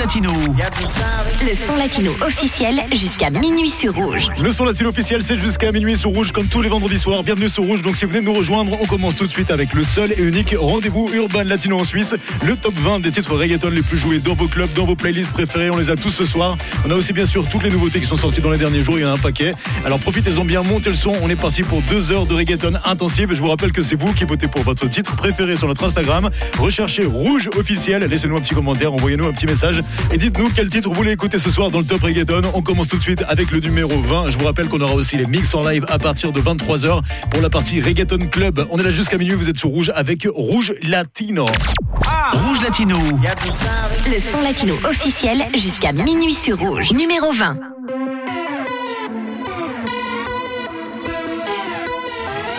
Latino. Le son latino officiel jusqu'à minuit sur Rouge. Le son latino officiel, c'est jusqu'à minuit sur Rouge, comme tous les vendredis soirs. Bienvenue sur Rouge. Donc, si vous venez de nous rejoindre, on commence tout de suite avec le seul et unique rendez-vous urbain latino en Suisse. Le top 20 des titres reggaeton les plus joués dans vos clubs, dans vos playlists préférées. On les a tous ce soir. On a aussi, bien sûr, toutes les nouveautés qui sont sorties dans les derniers jours. Il y en a un paquet. Alors, profitez-en bien, montez le son. On est parti pour deux heures de reggaeton intensive. Je vous rappelle que c'est vous qui votez pour votre titre préféré sur notre Instagram. Recherchez Rouge officiel. Laissez-nous un petit commentaire, envoyez-nous un petit message et dites-nous quel titre vous voulez écouter ce soir dans le top reggaeton. On commence tout de suite avec le numéro 20. Je vous rappelle qu'on aura aussi les mix en live à partir de 23h pour la partie reggaeton club. On est là jusqu'à minuit, vous êtes sur Rouge avec Rouge Latino. Rouge Latino. Le son latino officiel jusqu'à minuit sur Rouge. Numéro 20.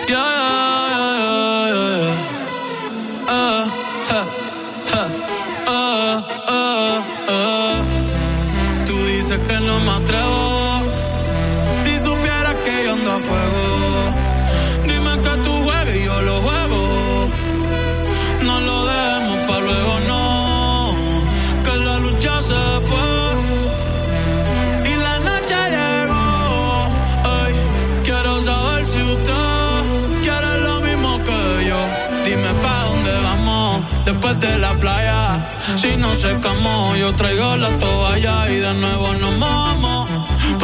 Yeah, yeah, Si supieras que yo ando a fuego. Dime que tú juegas y yo lo juego. No lo demos pa' luego, no. Que la luz ya se fue. Y la noche llegó. Ay, quiero saber si usted quiere lo mismo que yo. Dime pa' dónde vamos después de la playa. Si no secamos, yo traigo la toalla y de nuevo nos mojamos.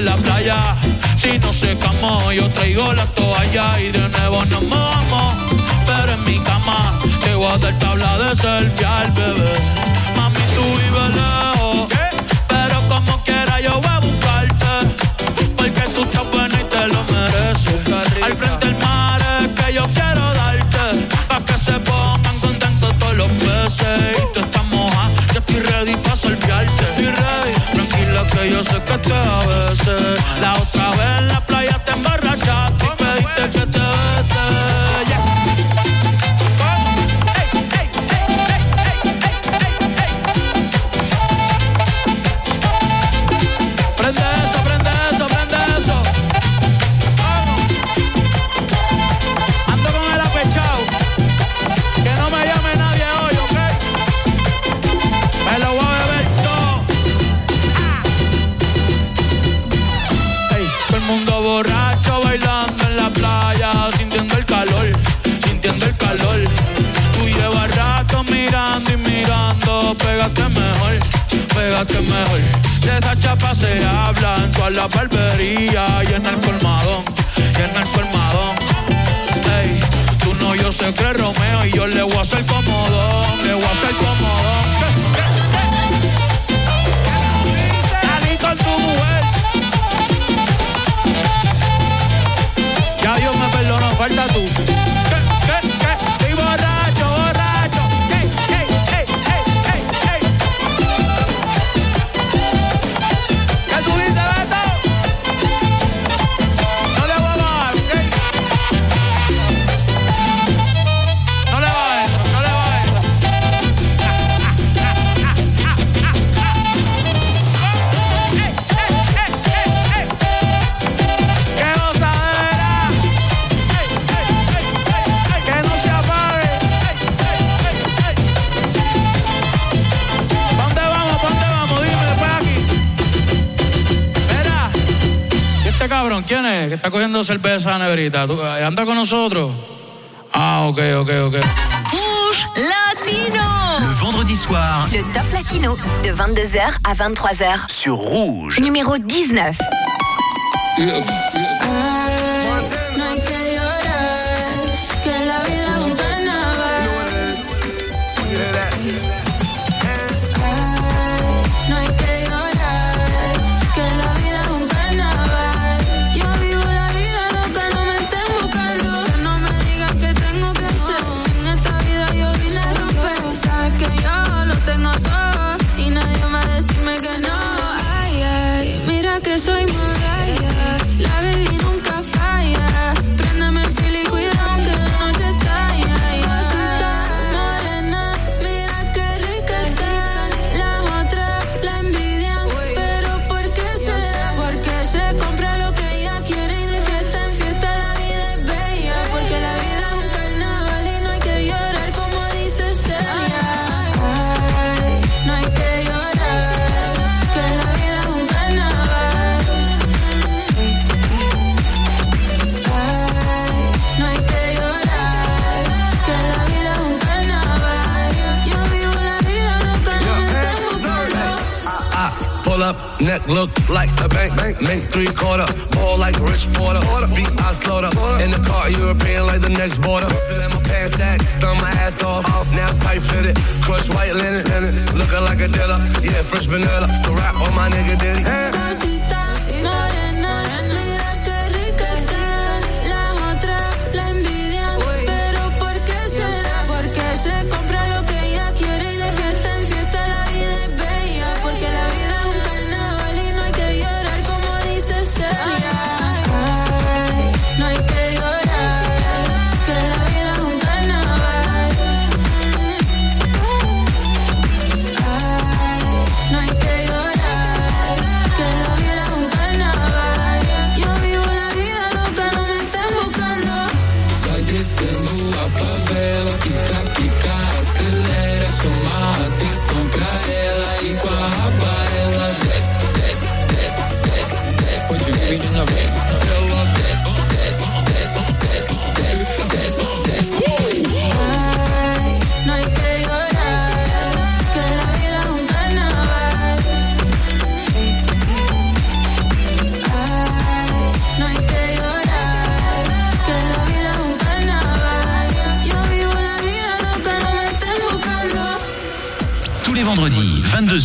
La playa. Si no secamos, yo traigo la toalla y de nuevo nos mojamos. Pero en mi cama te voy a dar tabla de selfie al bebé. Mami, tú vives lejos. Yo sé que te a veces. La otra vez en la playa te emborrachaste y pediste que te De esa chapa se habla en toda la barbería y en el colmadón, y en el colmadón. Ey, tú no, yo que es Romeo y yo le voy a hacer comodón, le voy a hacer comodón. Salí con tu mujer. Ya Dios me perdonó, falta tú. Quién es? Que está cogiendo cerveza negrita. ¿Tú, eh, ¿Anda con nosotros? Ah, ok, ok, ok. Rouge Latino. Le vendredi soir Le top latino de 22h à 23h. sur Rouge. Numéro 19. Like a bank. Mink three quarter. Ball like Rich Porter. Beat I slaughter. In the car, European like the next border. In my pants sack. My ass off. Now tight fitted. Crush white linen. Looking like a dealer. Yeah, fresh vanilla. So rap on my nigga Diddy.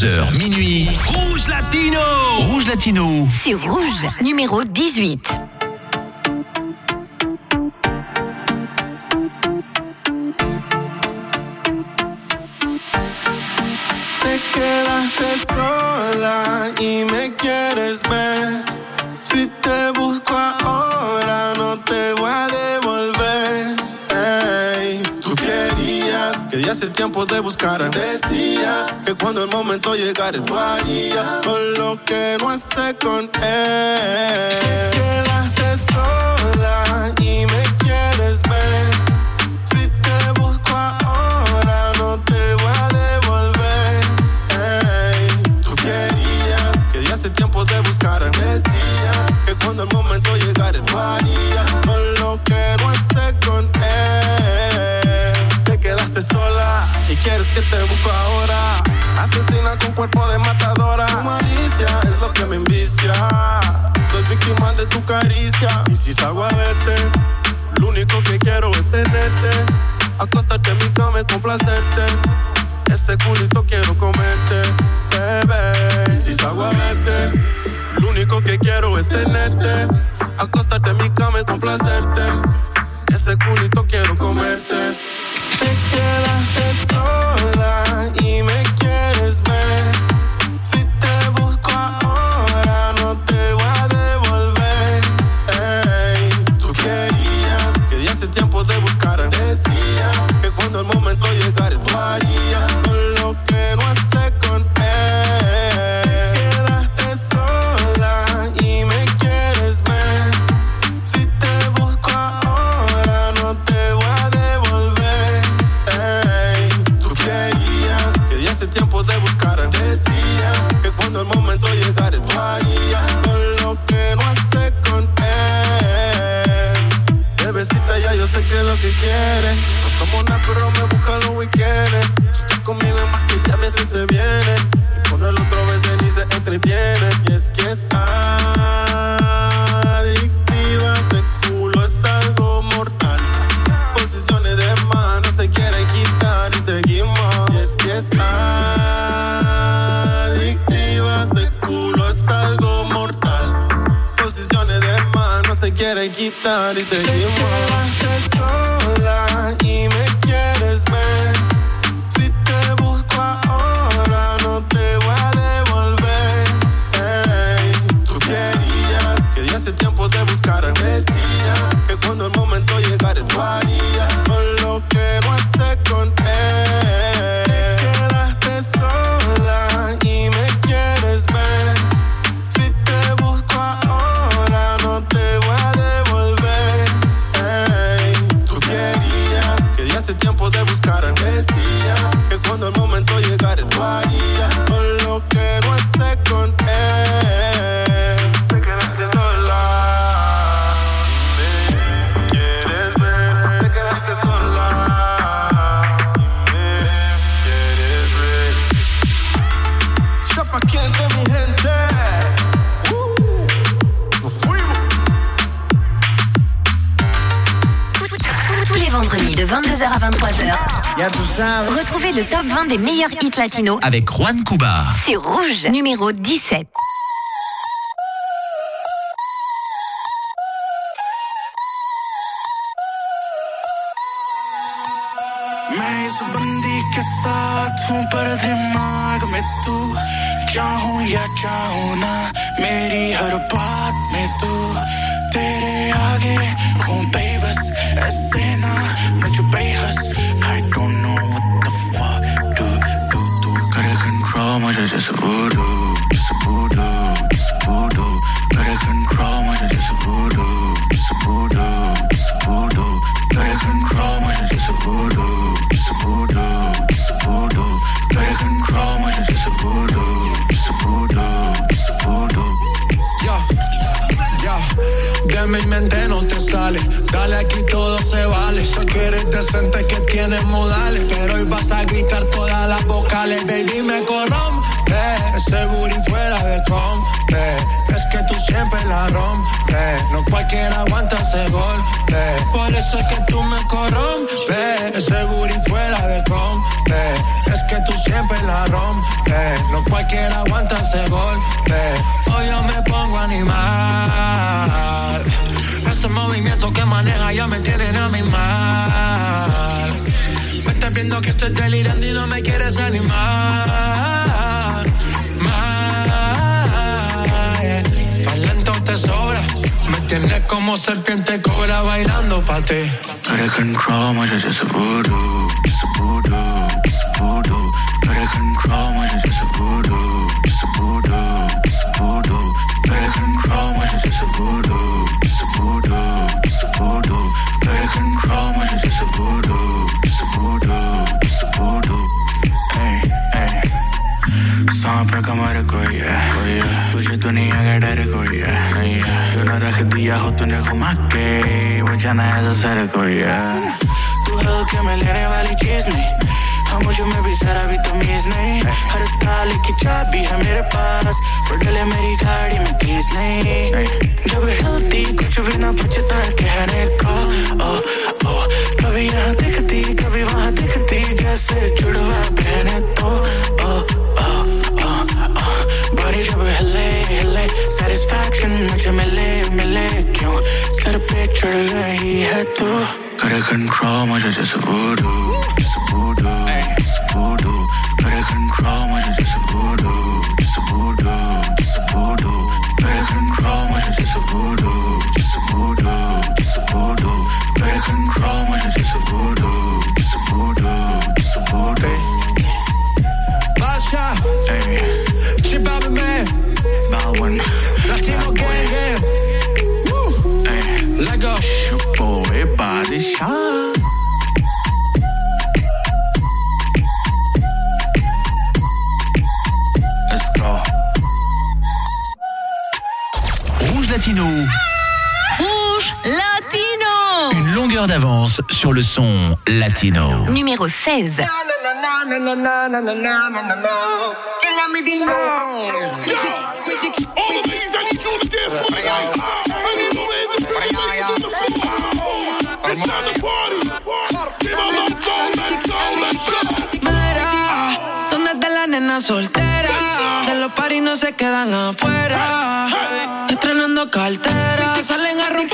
22h, minuit. Rouge Latino Rouge Latino. C'est rouge, numéro 18. Te buscara. Decía que cuando el momento llegara, tú harías con lo que no hace con él. Te quedaste sola y me quieres ver. Quieres que te busco ahora. Asesina con cuerpo de matadora. Tu malicia es lo que me envicia. Soy víctima de tu caricia. Y si salgo a verte, lo único que quiero es tenerte. Acostarte en mi cama y complacerte. Ese culito quiero comerte, bebé. Y si salgo a verte, lo único que quiero es tenerte. Acostarte en mi cama y complacerte. Ese culito quiero comerte. Te quedaste y me quieres. No somos nada, pero me busca los weekends. Si conmigo es más que ya veces se viene. Y con el otro veces ni se entretiene. Y es que es adictiva. Ese culo es algo mortal. Posiciones de mano se quieren quitar y seguimos. Y es que es adictiva. Ese culo es algo mortal. Posiciones de mano se quieren quitar y seguimos. Tiempo de buscar decía que cuando el Retrouvez le top 20 des meilleurs hits latinos Avec Juan Cuba. sur Rouge, numéro 17. मैं इस बंदी के साथ हूँ पर दिमाग में तू चाहूँ या चाहूँ ना मेरी हर बात में तू तेरे आगे हूँ बेबस ऐसे ना मुझे बेहस I don't know what the fuck to do तू करे control मुझे जैसे voodoo जैसे voodoo जैसे voodoo करे control मुझे जैसे voodoo जैसे voodoo aquí todo se vale. Sé que eres decente, que tienes modales. Pero hoy vas a gritar todas las vocales. Baby, me corrompe. Ese booty fuera de compe. Es que tú siempre la rompes. No cualquiera aguanta ese golpe. Por eso es que tú me corrompes. Ese booty fuera de compe. Es que tú siempre la rompes. No cualquiera aguanta ese golpe. Hoy yo me pongo animal. Ese movimiento que maneja ya me tienen a mi mal. Me estás viendo que estoy delirando y no me quieres animar. Mal. Talento te sobra. Me tienes como serpiente cobra bailando pa' ti. Gotta control my रख हो तूने घुमा के, वो जाना ऐसा सर कोई है तू हल्के में लेने वाली चीज़ नहीं? हाँ मुझे में भी जरा भी तमीज नहीं। हर ताले की चाबी है मेरे पास पर मेरी गाड़ी में कीज नहीं। जब हिलती, कुछ भी ना बचता है कहने को। ओ ओ, कभी यहाँ दिखती, कभी वहाँ दिखती, जैसे जुड़वा पहने तो। सेटिस्फैक्शन मुझे मिले मिले क्यों सर पे चढ़ रही है तू करे कंट्रोल मुझे जैसे voodoo जैसे Numéro 16. Mira, ¿dónde está la nena soltera? De los paris no se quedan afuera. Estrenando cartera, salen a romper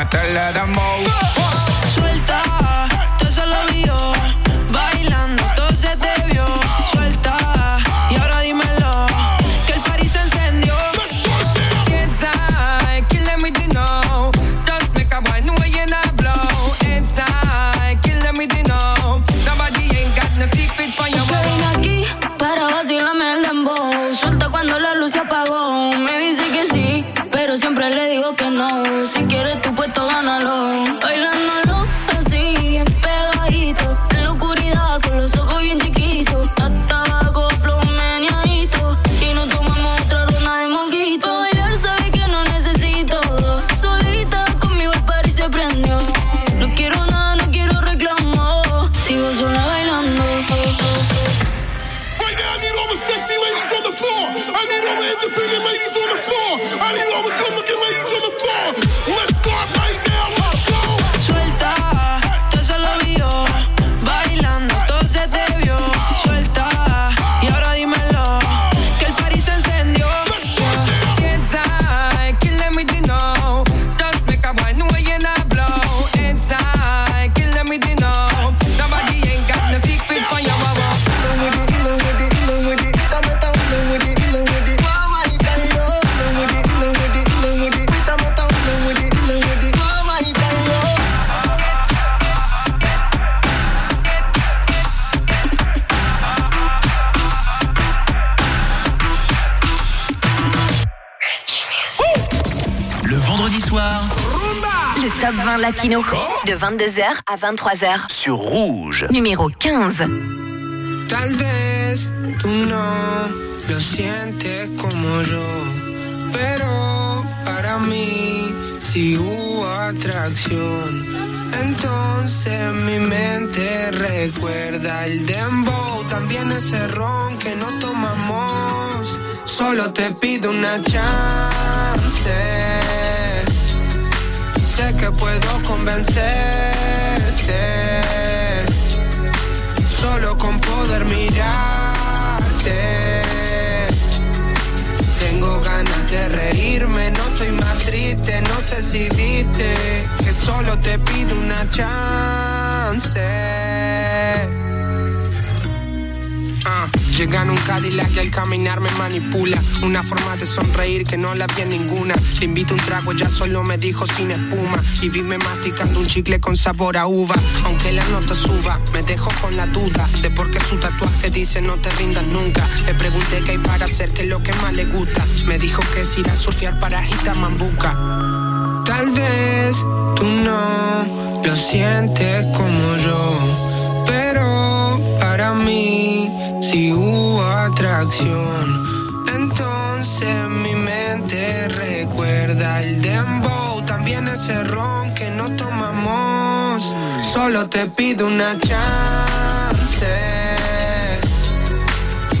haga. Vamos a top 20 latino de 22h à 23h. sur Rouge. Numéro 15. Tal vez tú no lo sientes como yo, pero para mí sí hubo atracción. Entonces mi mente recuerda el dembow, también ese ron que no tomamos. Solo te pido una chance. Sé que puedo convencerte solo con poder mirarte. Tengo ganas de reírme, no estoy más triste, no sé si viste que solo te pido una chance. Ah, Llega en un Cadillac y al caminar me manipula. Una forma de sonreír que no la vi en ninguna. Le invito un trago, ya solo me dijo sin espuma. Y vime masticando un chicle con sabor a uva. Aunque la nota suba, me dejo con la duda de por qué su tatuaje dice no te rindas nunca. Le pregunté qué hay para hacer, qué es lo que más le gusta. Me dijo que es ir a surfear para Mambuca. Tal vez tú no lo sientes como yo, pero para mí sí hubo atracción. Entonces mi mente recuerda el dembow, también ese ron que no tomamos. Solo te pido una chance.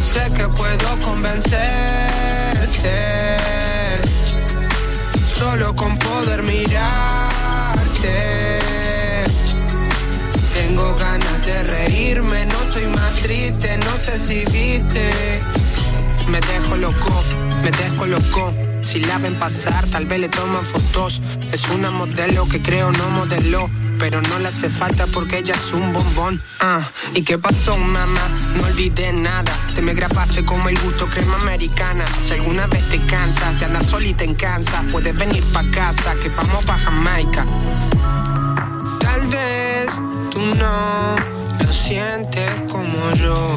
Sé que puedo convencerte solo con poder mirarte. Tengo ganas de reírme, no estoy más triste, no sé si viste. Me dejo loco, me descolocó. Si la ven pasar, tal vez le toman fotos. Es una modelo que creo no modeló. Pero no le hace falta porque ella es un bombón. Ah, ¿y qué pasó, mamá? No olvidé nada. Te me grabaste como el gusto crema americana. Si alguna vez te cansas de andar solita en Kansas, puedes venir pa' casa, que vamos pa' Jamaica. Tal vez tú no lo sientes como yo,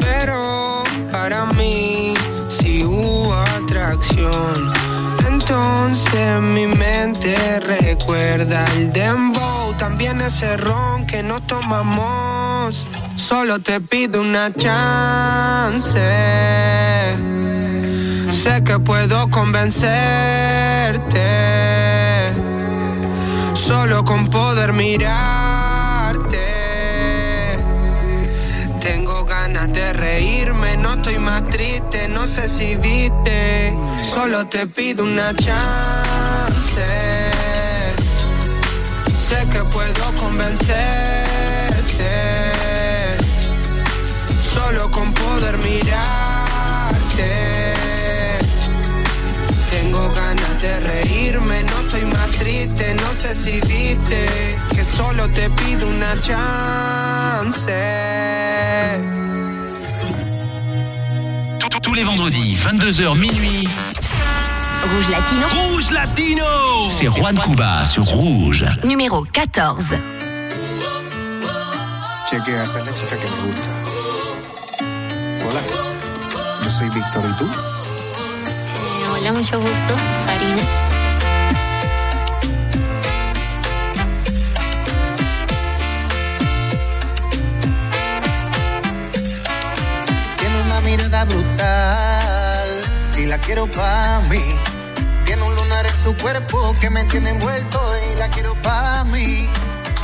pero para mí sí hubo atracción. Entonces mi mente recuerda el dembow, también ese ron que no tomamos. Solo te pido una chance. Sé que puedo convencerte solo con poder mirarte. Más triste, no sé si viste. Solo te pido una chance. Sé que puedo convencerte. Solo con poder mirarte. Tengo ganas de reírme, no estoy más triste, no sé si viste que solo te pido una chance. Les vendredis, 22h minuit. Rouge Latino. Rouge Latino C'est Juan Cuba sur Rouge. Numéro 14. Chequea, esa es la chica que me gusta. Hola, yo soy Víctor y tú? Eh, hola, mucho gusto, Karina. Tiene una mirada brutal la quiero pa' mí. Tiene un lunar en su cuerpo que me tiene envuelto y la quiero pa' mí.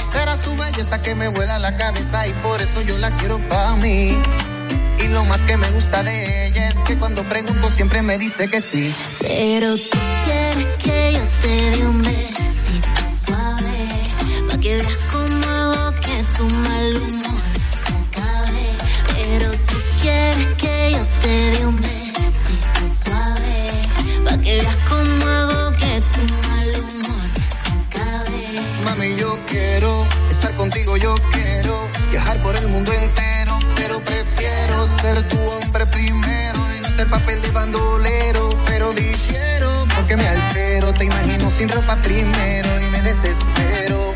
Será su belleza que me vuela la cabeza y por eso yo la quiero pa' mí. Y lo más que me gusta de ella es que cuando pregunto siempre me dice que sí. Pero tú quieres que yo te dé un besito suave, pa' que veas hago que tu mal ser tu hombre primero y no hacer papel de bandolero. Pero difiero porque me altero, te imagino sin ropa primero y me desespero.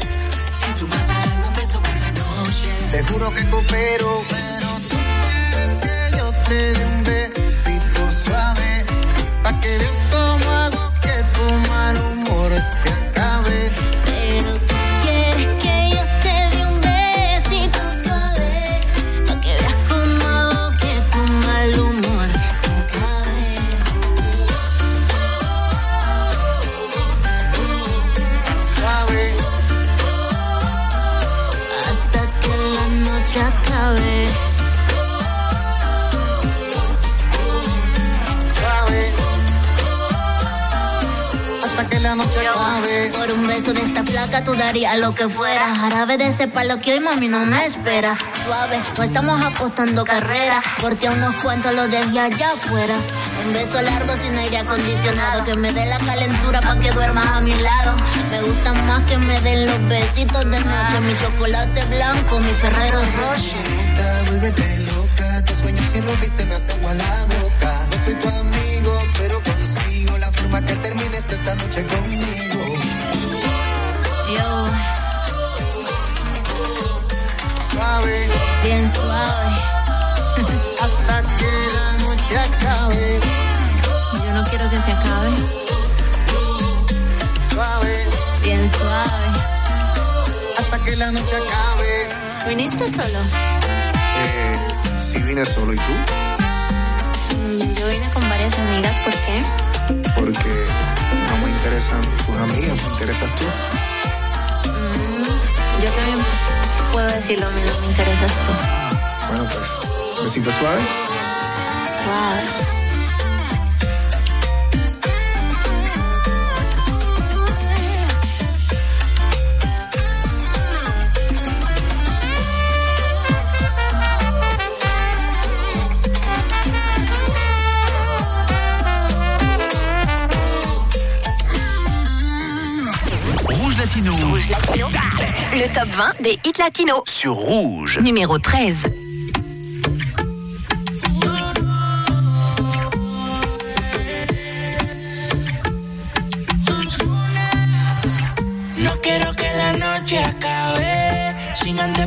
Si tú vas a darme un beso por la noche, Te juro que coopero, pero tú quieres que yo te dé un besito suave, pa' que veas cómo noche. Por un beso de esta placa tú darías lo que fuera. Jarabe de ese palo que hoy mami no me espera. Suave, no estamos apostando carrera, porque a unos cuantos los dejé allá afuera. Un beso largo sin aire acondicionado, que me dé la calentura pa' que duermas a mi lado. Me gusta más que me den los besitos de noche, mi chocolate blanco, mi Ferrero Rocher. Vuélvete loca, te sueño sin ropa y se me hace agua la boca. No soy tu amigo, pero que termines esta noche conmigo. Yo, Suave, bien suave. hasta que la noche acabe. Yo no quiero que se acabe. Suave, Bien suave. hasta que la noche acabe. ¿Viniste solo? Eh, sí vine solo, ¿y tú? Mm, Yo vine con varias amigas, ¿por qué? Porque no me interesan tus amigas, me interesas tú. Mm, Yo también puedo decir lo mismo, me interesas tú. Bueno, pues, besito suave. Suave. Le top 20 des hits latinos. Sur Rouge. Numéro 13. No quiero que la noche acabe sin antes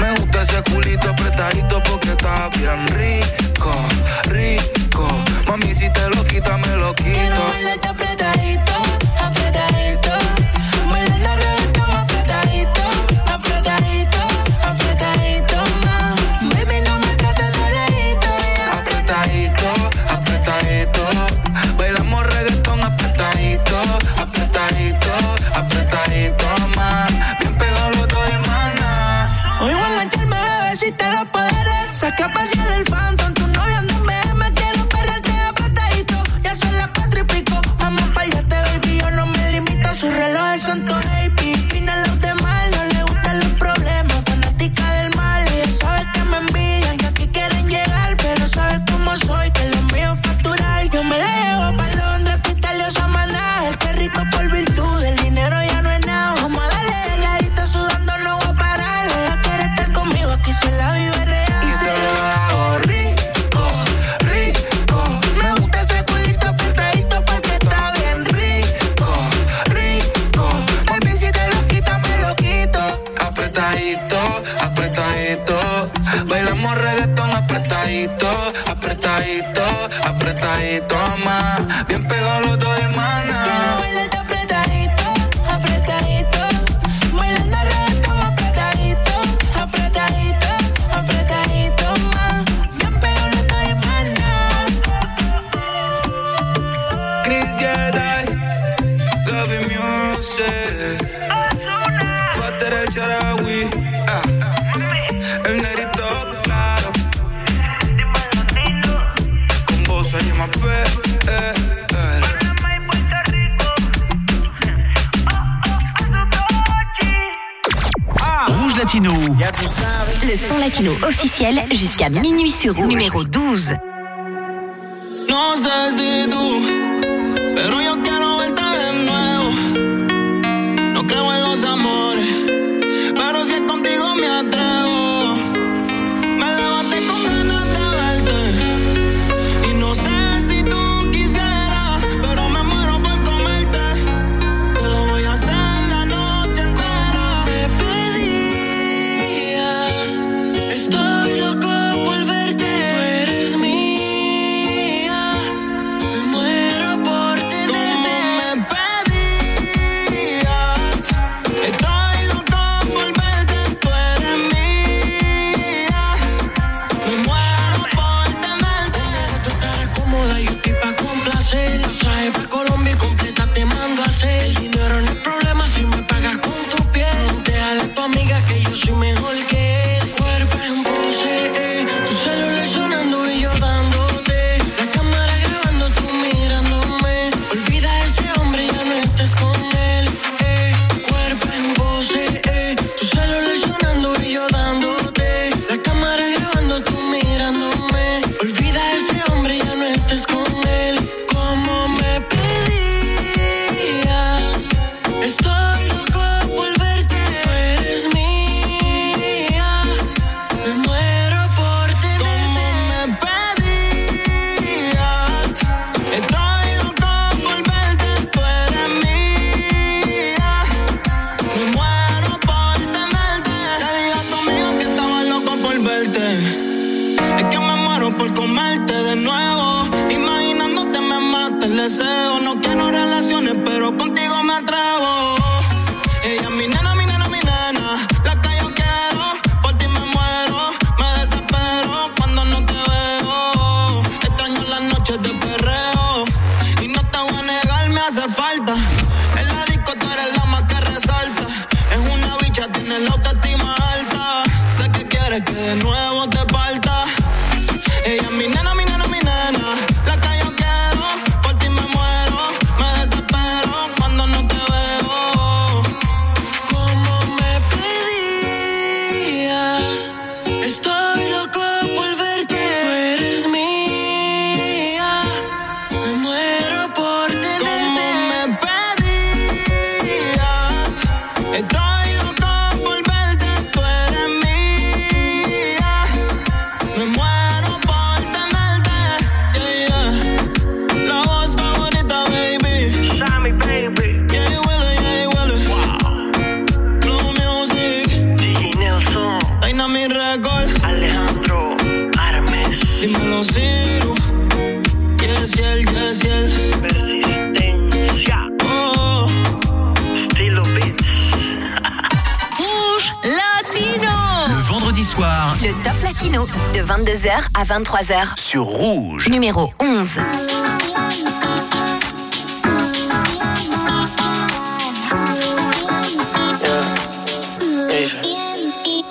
me gusta ese culito apretadito porque está bien rico, rico. Mami, si te lo quita, me lo quito. Apretadito. apretadito. Bailamos reggaetón apretadito, apretadito, apretadito más. Bien le son latino officiel jusqu'à minuit sur Numéro 12.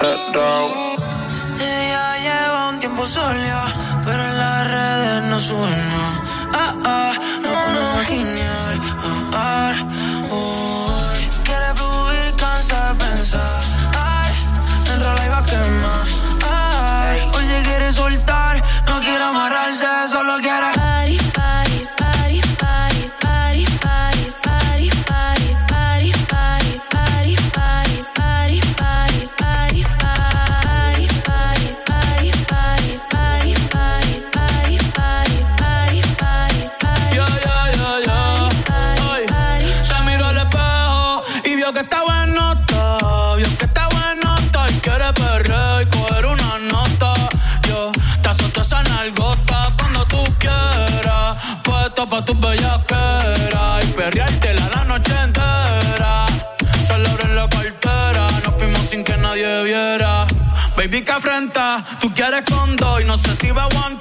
Ella lleva un tiempo sola, pero en las redes no sube nada. Ah, ah, no podemos guiñar. Ah, ah, uy. Quiere fluir, cansa de pensar. Ay, enrola y va a quemar. Ay, hoy se quiere soltar, no quiere amarrarse, solo quiere. Pa' tus bellaqueras y perreártela la noche entera. Solo abre la cartera, nos fuimos sin que nadie viera. Baby, que afrenta, tú quieres con dos y no sé si va a aguantar.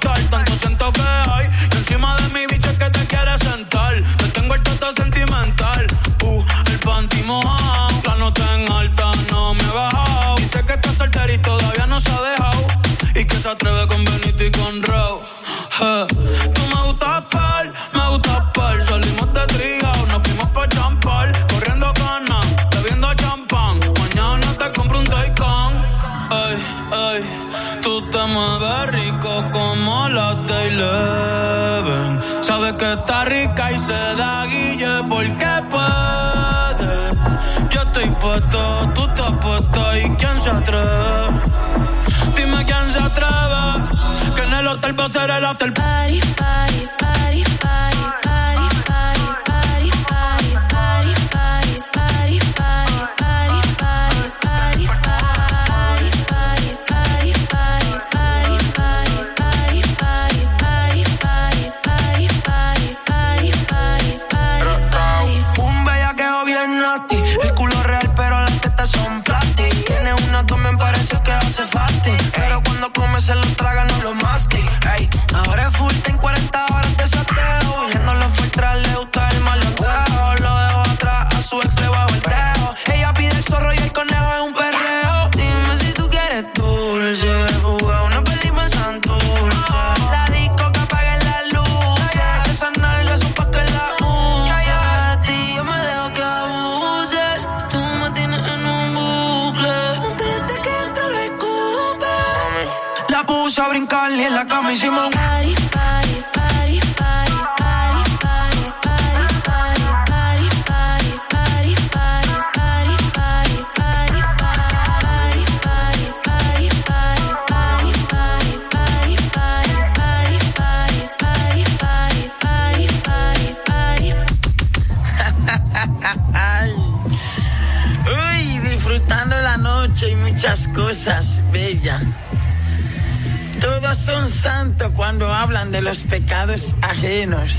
Ser el after Party, party, party. El culo real, pero las tetas son. Tiene una me parece que hace. Pero cuando come se lo traga, me Simón. Son santos cuando hablan de los pecados ajenos.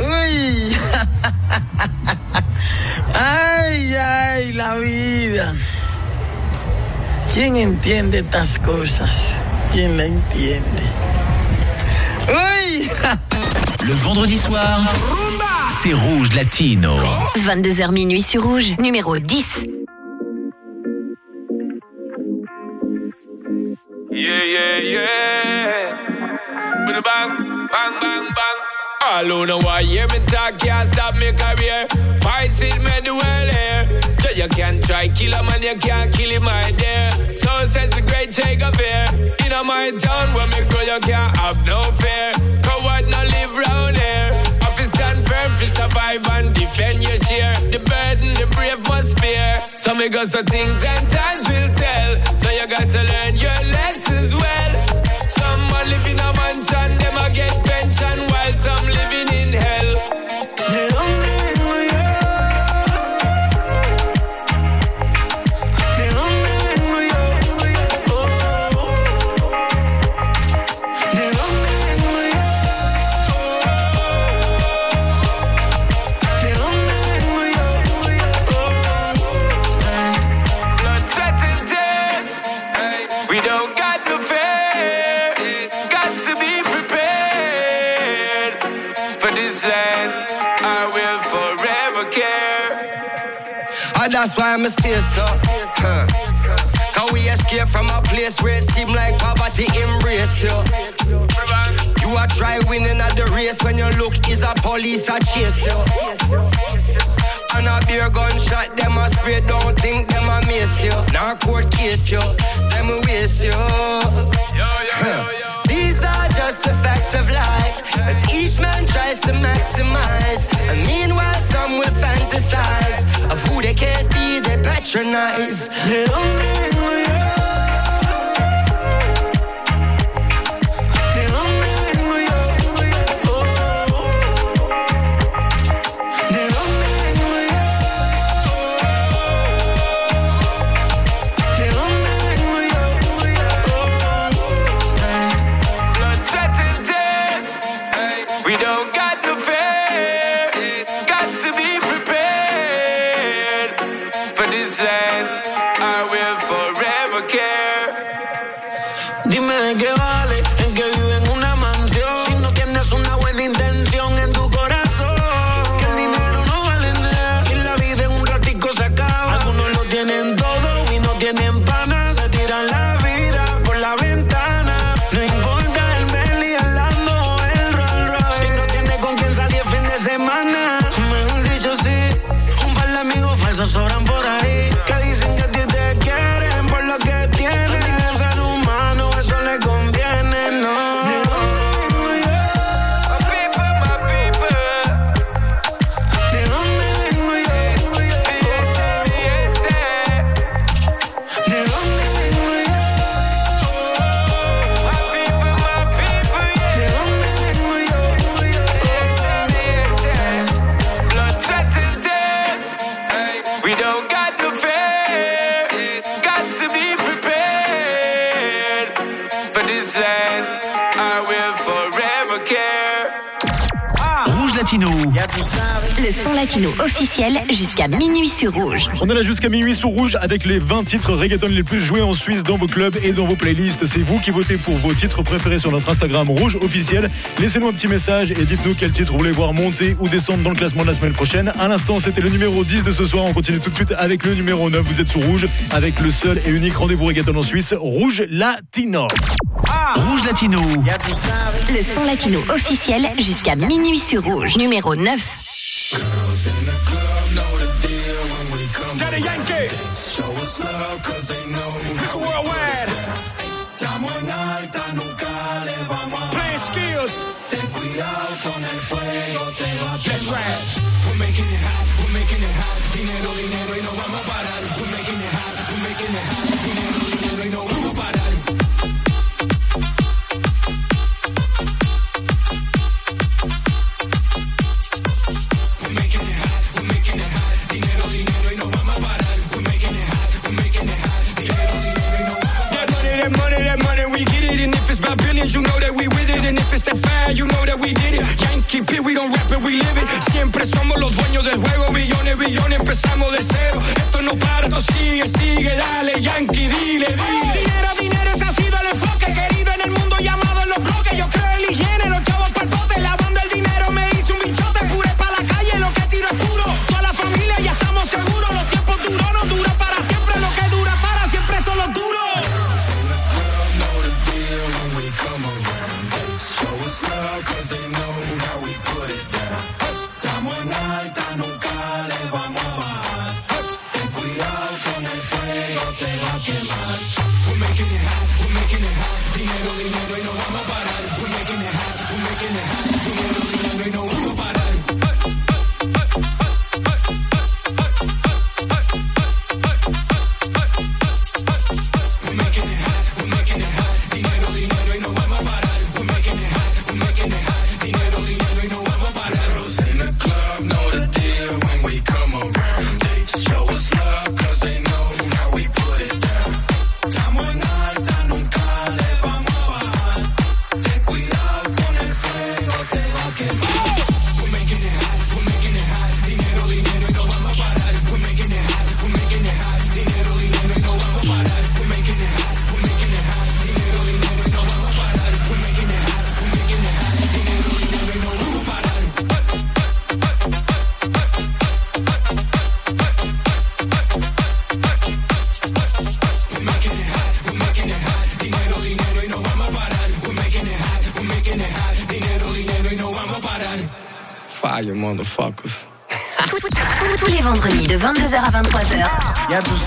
Uy. Ay, ay, la vida. ¿Quién entiende estas cosas? ¿Quién la entiende? Uy. Le vendredi soir, c'est Rouge Latino. 22h minuit sur Rouge. Numéro 10. Bang, bang, bang. All who know why hear me talk can't stop me career. Fight it, me the well here. So you can't try kill a man, you can't kill him, my dear. So says the great Shakespeare. In my town where me grow, you can't have no fear. Coward no live round here. And stand firm to survive and defend your share. The burden the brave must bear. So me got some things and times will tell. So you got to learn your lessons well. That's why I'm stay so. Huh. Cause we escape from a place where it seem like poverty embrace you. You are try winning at the race when your look is a police a chase you. And a beer gunshot, them a spray, don't think them a miss you. Now court case you, them waste you. These are just the facts of life that each man tries to maximize. And meanwhile, some will fantasize of who they can't be, they patronize. ¿De dónde vengo yo? Semana, mejor dicho sí. Un par de amigos falsos sobran por son latino officiel jusqu'à minuit sur Rouge. On est là jusqu'à minuit sur Rouge avec les 20 titres reggaeton les plus joués en Suisse dans vos clubs et dans vos playlists. C'est vous qui votez pour vos titres préférés sur notre Instagram Rouge officiel. Laissez-nous un petit message et dites-nous quel titre vous voulez voir monter ou descendre dans le classement de la semaine prochaine. À l'instant, c'était le numéro 10 de ce soir. On continue tout de suite avec le numéro 9. Vous êtes sur Rouge avec le seul et unique rendez-vous reggaeton en Suisse, Rouge Latino. Rouge Latino. Le son latino officiel jusqu'à minuit sur Rouge. Numéro 9. Girls in the club know the deal when we come. Daddy Yankee. Show us love, cause they know. This worldwide. You know that we with it. And if it's that fire, you know that we did it. Yankee P, we don't rap it, we live it. Siempre somos los dueños del juego. Billones, billones, empezamos de cero. Esto no para, esto sigue, sigue. Dale, Yankee, dile, dile.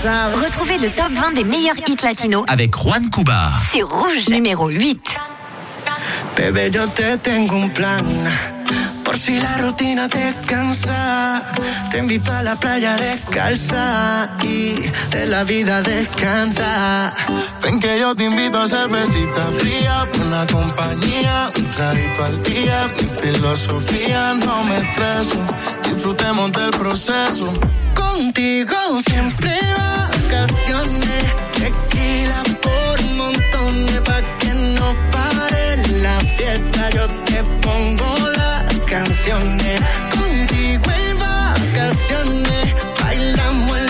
Retrouvez le top 20 des meilleurs hits latinos Avec Juan Cuba. sur Rouge numéro 8. Bebé, yo te tengo un plan. Por si la rutina te cansa, te invito a la playa descalza y de la vida descansa. Ven que yo te invito a cervecita fría, una compañía, un traguito al día. Mi filosofía no me estreso, disfrutemos del proceso. Contigo siempre vacaciones, tequila por montones pa' que no pare la fiesta. Yo te pongo las canciones, contigo en vacaciones, bailamos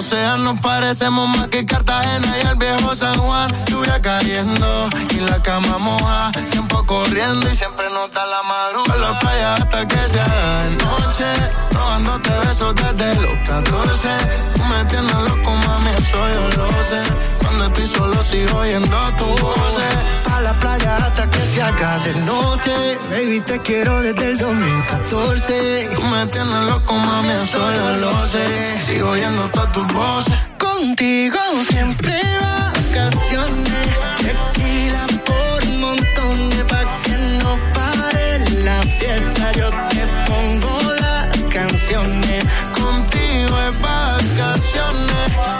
no sean, nos parecemos más que Cartagena y el viejo San Juan. Lluvia cayendo y la cama moja, tiempo corriendo y siempre nota la madrugada. Con la playa hasta que se haga de noche, robándote besos desde los 14. Tú me tienes loco, mami, eso yo lo sé. Cuando estoy solo sigo oyendo tu voz. La playa hasta que se haga de noche. Baby, te quiero desde el 2014. Tú me tienes loco, mami, eso yo lo sé. Sigo oyendo todas tus voces. Contigo siempre vacaciones. Tequila por montones pa' que no pare la fiesta. Yo te pongo las canciones. Contigo es vacaciones.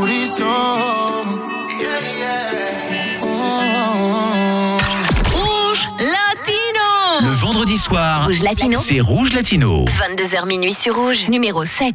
Oh. Rouge Latino Le vendredi soir, Rouge Latino. c'est Rouge Latino. 22h minuit sur Rouge numéro 7.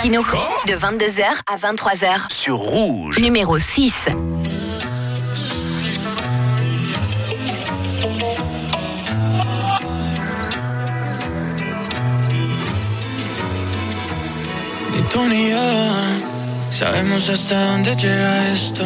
top 20 latino. De 22h à 23h. sur Rouge. Numéro 6. Ni tú ni yo sabemos hasta dónde llega esto.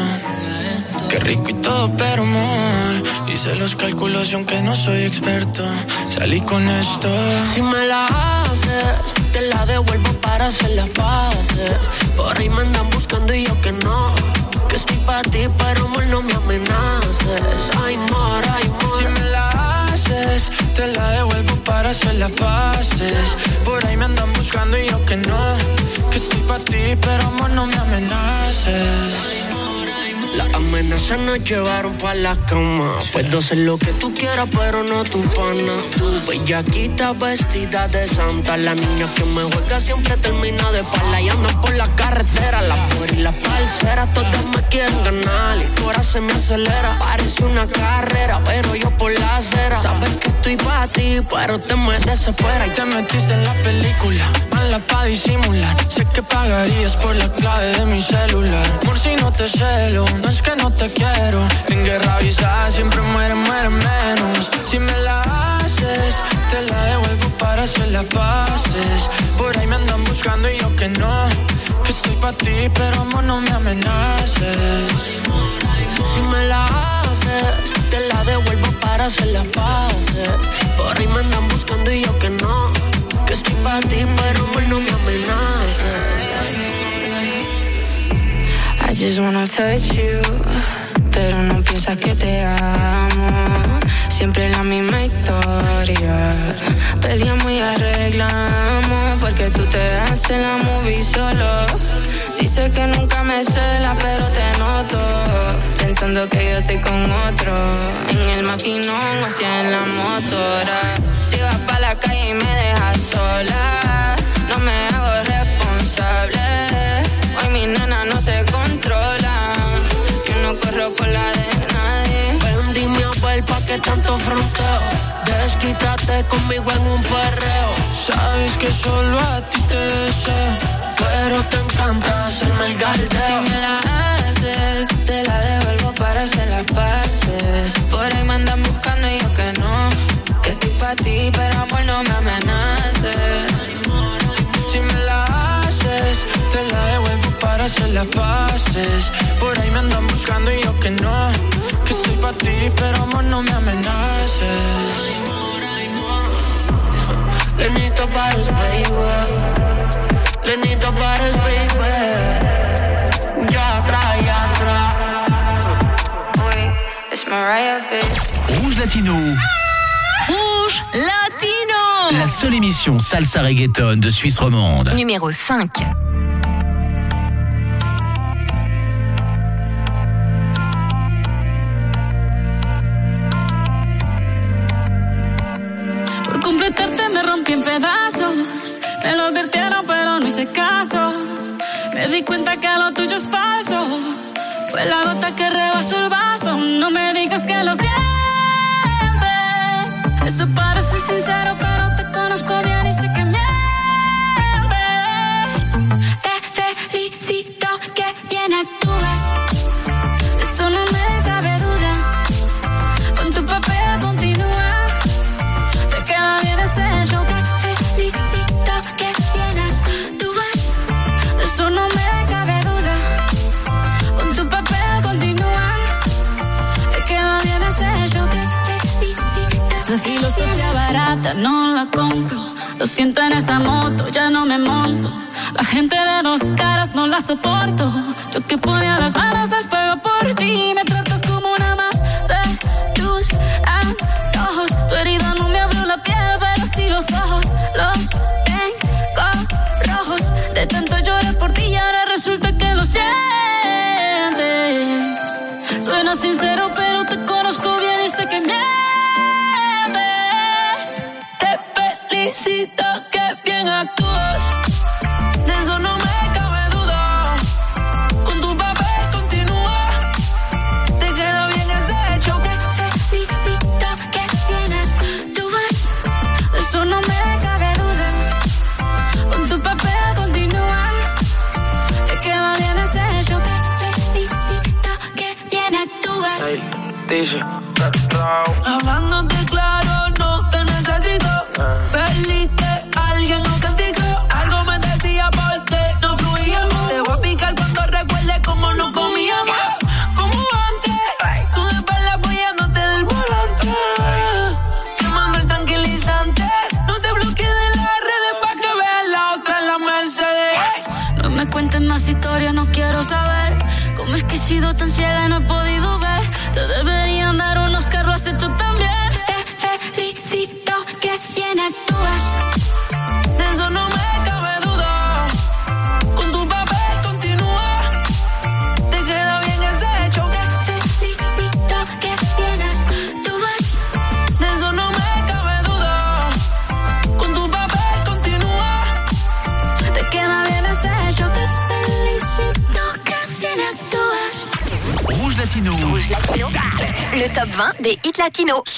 Qué rico y todo, pero amor. Hice los cálculos y aunque no soy experto, salí con esto. Si me la haces, te la devuelvo para hacer las paces. Por ahí me andan buscando y yo que no. Que estoy para ti, pero amor, no me amenaces. Ay, amor, ay, amor. Si me la haces, te la devuelvo para hacer las paces. Por ahí me andan buscando y yo que no. Que estoy para ti, pero amor, no me amenaces. Las amenazas nos llevaron pa' la cama. Puedo hacer lo que tú quieras, pero no tu pana. Tu bellaquita vestida de santa. La niña que me juega siempre termina de pala y andan por la carretera. La por y la parcera, todas me quieren ganar. El corazón se me acelera. Parece una carrera, pero yo por la acera. Sabes que estoy pa' ti, pero te me desespera. Y te metiste en la película, mala pa' disimular. Sé que pagarías por la clave de mi celular. Por si no te celo, no es que no te quiero. En guerra avisada siempre muere, muere menos. Si me la haces, te la devuelvo para hacer las paces. Por ahí me andan buscando y yo que no. Que estoy pa' ti, pero amor, no me amenaces. Si me la haces, te la devuelvo para hacer las paces. Por ahí me andan buscando y yo que no. Para ti, pero amor, no me amenaces. I just wanna touch you, pero no piensas que te amo. Siempre la misma historia. Peleamos y arreglamos porque tú te haces la movie solo. Dice que nunca me cela, pero te noto. Pensando que yo estoy con otro. En el maquinón o sea en la motora. Si vas pa' la calle y me dejas sola, no me hago responsable. Hoy mi nena no se controla. Yo no corro por la de nadie. Ven, dime a ver pa' qué tanto fronteo. Desquítate conmigo en un perreo. Sabes que solo a ti te deseo, pero te encanta hacerme el Si galdeo. me la haces, te la devuelvo para hacer las paces. Por ahí me andan buscando y yo que no. Que estoy pa' ti, pero amor no me amenaces. Si me la haces, te la devuelvo para hacer las paces. Por ahí me andan buscando y yo que no. Que estoy pa' ti, pero amor, no me amenaces. Lenito Paris, baby. Lenito Paris, baby. Ya atrás, ya atrás. It's Mariah, bitch. Rouge Latino, Rouge Latino. la seule émission salsa reggaeton de Suisse romande. Numéro 5. Por completarte me rompí en pedazos. Me lo advirtieron, di cuenta que lo tuyo es falso. Fue la gota que rebasó el vaso. No me digas que lo sientes. Eso parece sincero, pero Esa filosofía barata no la compro. Lo siento en esa moto, ya no me monto. La gente de dos caras no la soporto. Yo que ponía las manos al fuego por ti. Me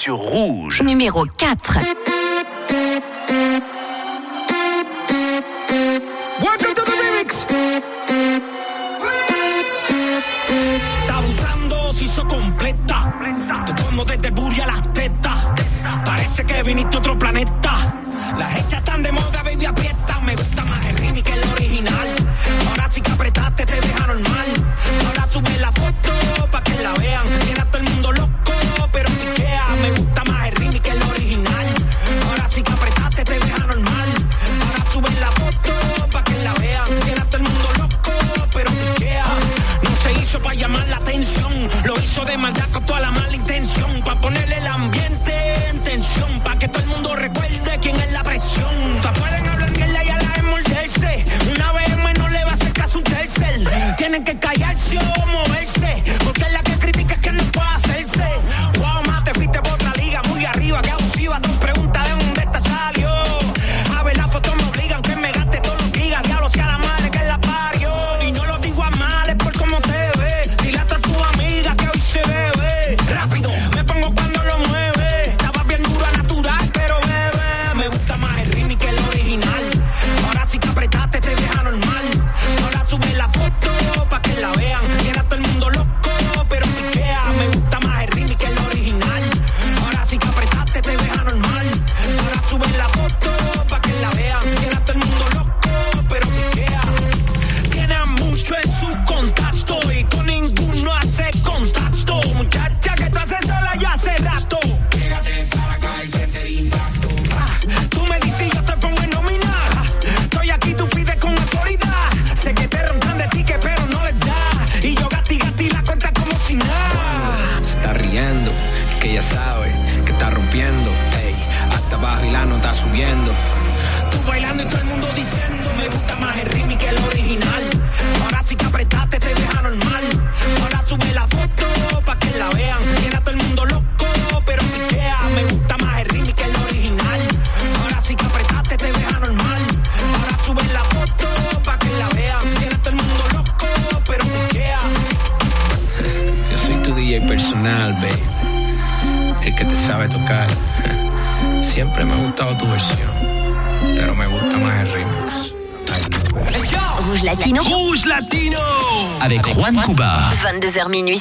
Rouge. Numéro 4.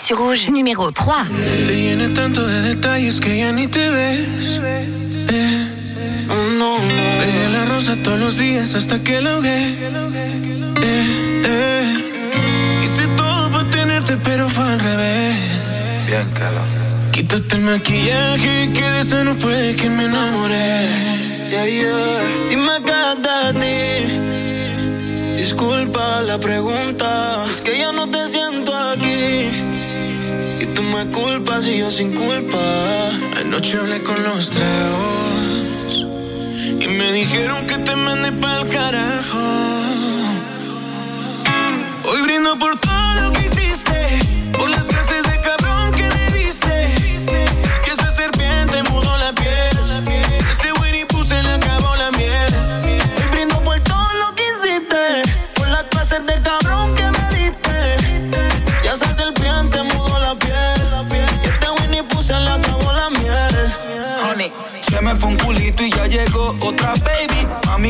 sur Rouge, numéro 3. Te llené tanto de detalles que ya ni te ves. Eh. Pegué la rosa todos los días hasta que la ahogué. Eh, eh. Hice todo para tenerte, pero fue al revés. Bien, Quítate el maquillaje que de esa no puede que me enamoré. Yeah, yeah. Y me Disculpa la pregunta. Es que ya no te siento me culpas y yo sin culpa. Anoche hablé con los tragos y me dijeron que te mandé pa'l carajo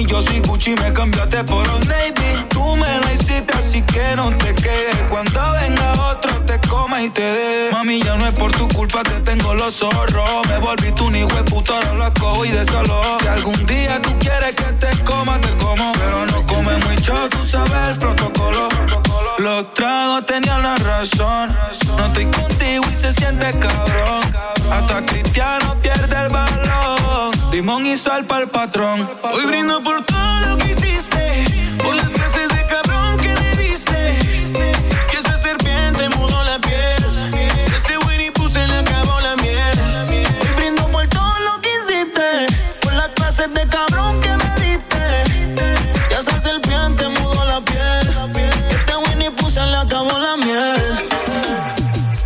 yo soy Gucci, me cambiaste por un Navy. Tú me la hiciste, así que no te quejes. Cuando venga otro, te coma y te dé. Mami, ya no es por tu culpa que tengo los zorros. Me volví un hijo de puta, ahora lo cojo y desalo. Si algún día tú quieres que te coma, te como. Pero no come mucho, tú sabes el protocolo. Los tragos tenían la razón. No estoy contigo y se siente cabrón. Hasta Cristiano pierde el balón. Limón y sal para el patrón. Hoy brindo por todo lo que hiciste. Por las clases de cabrón que le diste. Y esa serpiente mudó la piel. Ese Winnie Pooh le acabó la miel. Hoy brindo por todo lo que hiciste, por las clases de cabrón que me diste. Y esa serpiente mudó la piel. Este Winnie Pooh se le acabó la miel.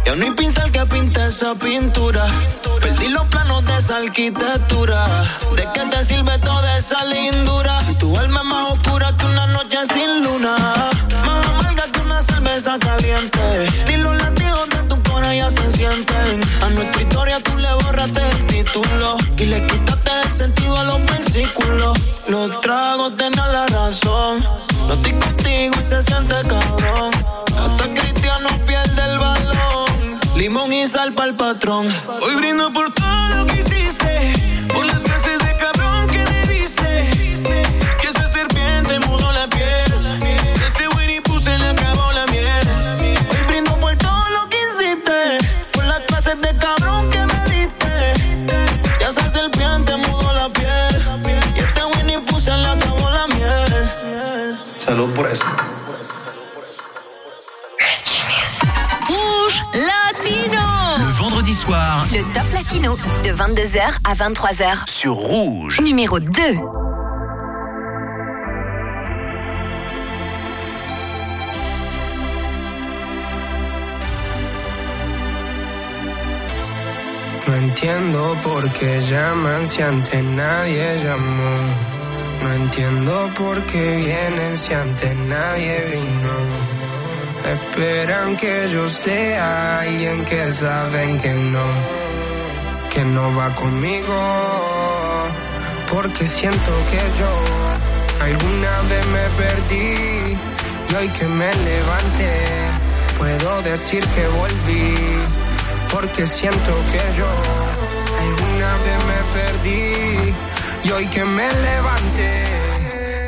Ya no hay pincel que pinte esa pintura. Perdí los arquitectura. ¿De qué te sirve toda esa lindura? Si tu alma es más oscura que una noche sin luna. Más amarga que una cerveza caliente. Ni los latidos de tu corazón ya se sienten. A nuestra historia tú le borraste el título. Y le quitaste el sentido a los versículos. Los tragos tenían la razón. No estoy contigo y se siente cabrón. Hasta Cristiano pierde el balón. Limón y sal para el patrón. Hoy brindo por Le vendredi soir Le Top Latino de 22h à 23h. sur Rouge. Numéro 2. No entiendo por qué llaman si antes nadie llamó. No entiendo por qué vienen si antes nadie vino. Esperan que yo sea alguien que saben que no, que no va conmigo. Porque siento que yo alguna vez me perdí y hoy que me levanté puedo decir que volví. Porque siento que yo alguna vez me perdí y hoy que me levanté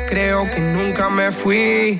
creo que nunca me fui.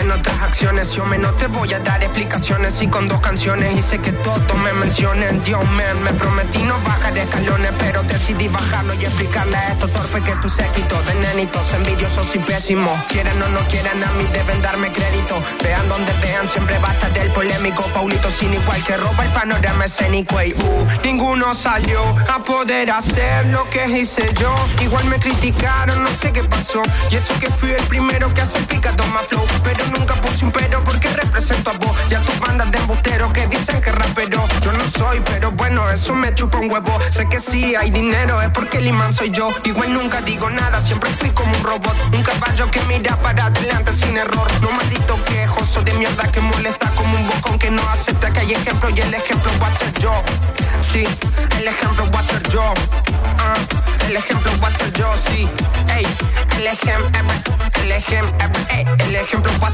En otras acciones yo me no te voy a dar explicaciones y con dos canciones hice que todos me mencionen. Dios man, me prometí no bajar escalones, pero decidí bajarlo y explicarle a estos torpes que tú séquito de nenitos envidiosos y pésimos. Quieren o no quieren a mí deben darme crédito. Vean donde vean, siempre va a estar el polémico. Paulito sin igual que roba el panorama escénico. Y uh, ninguno salió a poder hacer lo que hice yo. Igual me criticaron, no sé qué pasó. Y eso que fui el primero que hace picado más flow. Pero nunca puse un pero porque represento a vos y a tus bandas de embusteros que dicen que rapero. Yo no soy, pero bueno, eso me chupa un huevo. Sé que sí hay dinero, es porque el imán soy yo. Igual nunca digo nada, siempre fui como un robot. Un caballo que mira para adelante sin error. No maldito quejoso de mierda que molesta como un bocón que no acepta que hay ejemplo y el ejemplo va a ser yo. Sí, el ejemplo va a ser yo. Uh, el ejemplo va a ser yo, sí. Ey, el ejemplo, eh, eh, eh, el ejemplo, el ejemplo va a ser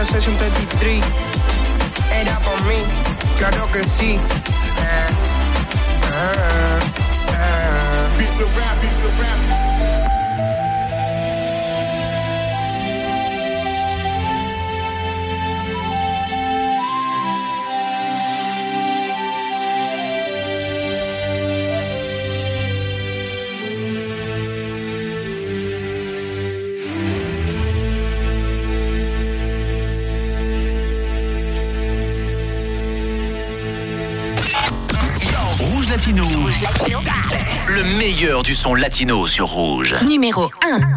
esa Session 33 era por mí, claro que sí. Ah, ah, ah. Piece of rap, piece of rap. du son latino sur Rouge. Numéro 1.